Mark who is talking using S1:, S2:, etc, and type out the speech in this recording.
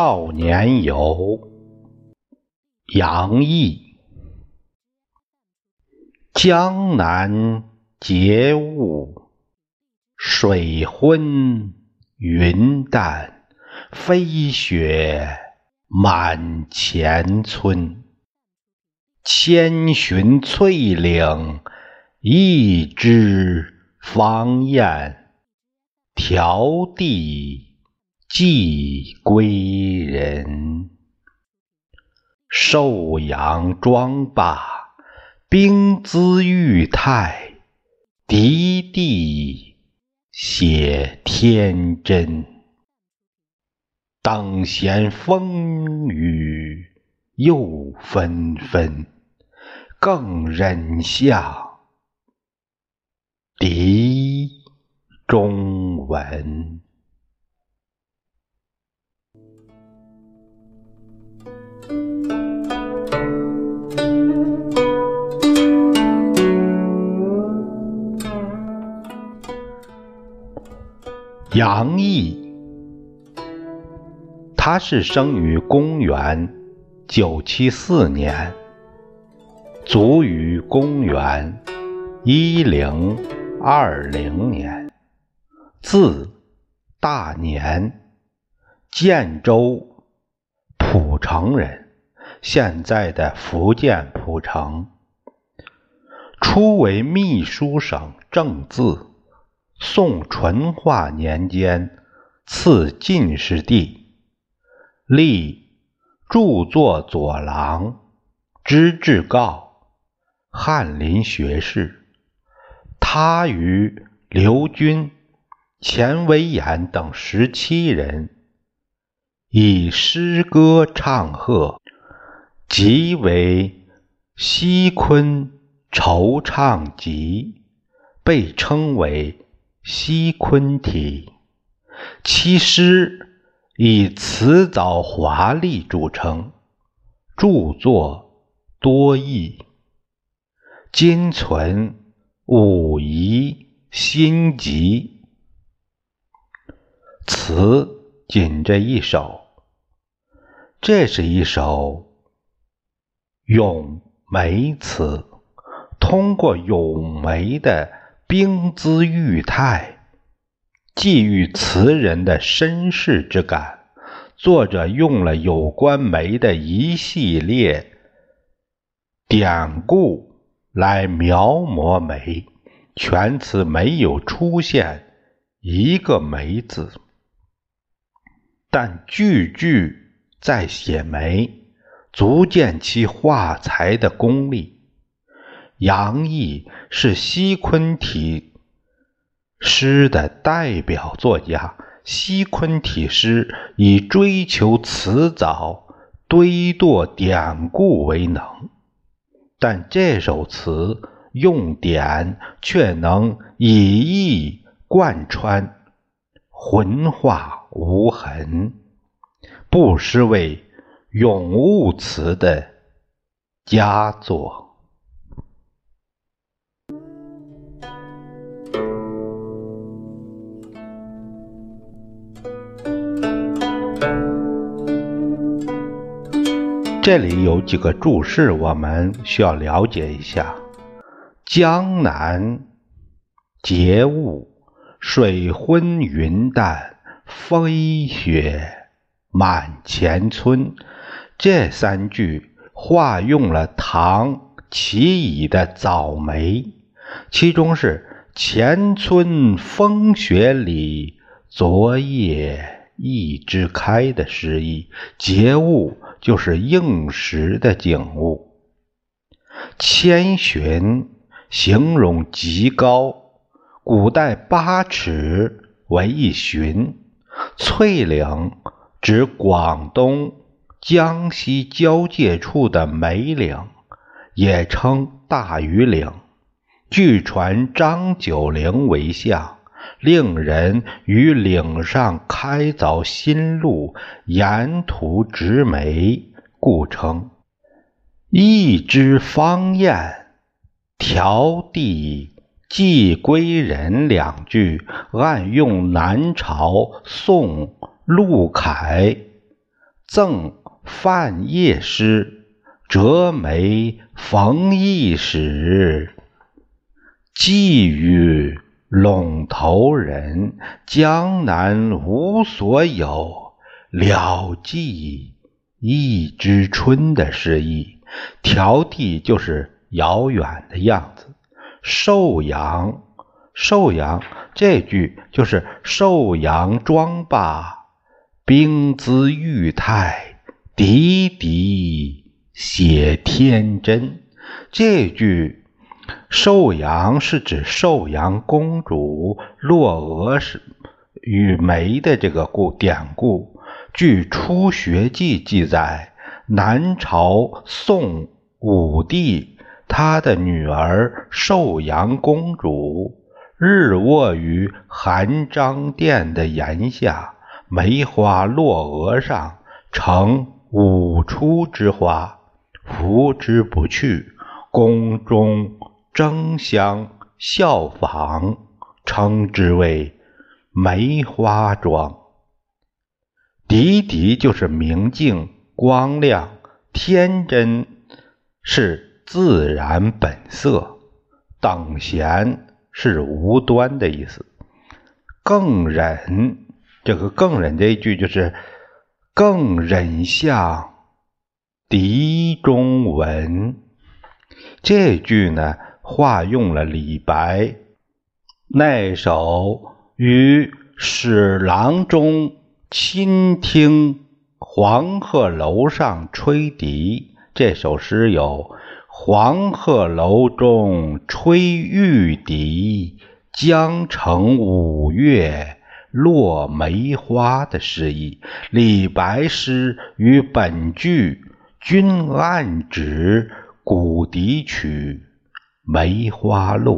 S1: 少年游，杨毅。江南节物，水昏云淡，飞雪满前村。千寻翠岭，一枝芳艳，迢递。寄归人，寿阳庄坝，冰姿玉态，涤地写天真。等闲风雨又纷纷，更忍向敌中闻。杨毅，他是生于公元九七四年，卒于公元一零二零年，字大年，建州蒲城人，现在的福建蒲城。初为秘书省正字。宋淳化年间，赐进士第，历著作佐郎、知制诰、翰林学士。他与刘军、钱维演等十七人以诗歌唱和，即为《西昆惆怅集》，被称为。西昆体，其诗以辞藻华丽著称，著作多义。今存武夷新集，词仅这一首。这是一首咏梅词，通过咏梅的。冰姿玉态，寄予词人的身世之感。作者用了有关梅的一系列典故来描摹梅，全词没有出现一个梅字，但句句在写梅，足见其画才的功力。杨毅是西昆体诗的代表作家。西昆体诗以追求辞藻、堆垛典故为能，但这首词用典却能以意贯穿，浑化无痕，不失为咏物词的佳作。这里有几个注释，我们需要了解一下：江南节物，水昏云淡，飞雪满前村。这三句化用了唐齐乙的早梅，其中是“前村风雪里，昨夜一枝开”的诗意，节物。就是应时的景物。千寻形容极高，古代八尺为一寻。翠岭指广东、江西交界处的梅岭，也称大庾岭。据传张九龄为相。令人于岭上开凿新路，沿途植梅，故称。一枝芳艳，迢递寄归人两句，暗用南朝宋陆凯赠范晔诗，折梅逢驿使。寄与陇头人，江南无所有。了寄一枝春的诗意。迢递就是遥远的样子。寿阳，寿阳这句就是寿阳庄罢，冰姿玉态，滴滴写天真。这句寿阳是指寿阳公主落娥是与梅的这个故典故。据《初学记》记载，南朝宋武帝。他的女儿寿阳公主日卧于含章殿的檐下，梅花落额上，成五出之花，拂之不去。宫中争相效仿，称之为梅花妆。滴滴就是明净、光亮、天真，是。自然本色，等闲是无端的意思。更忍，这个更忍这一句就是更忍向笛中闻。这句呢，化用了李白那首于史郎中倾听黄鹤楼上吹笛这首诗有。黄鹤楼中吹玉笛，江城五月落梅花的诗意。李白诗与本句均暗指古笛曲《梅花落》。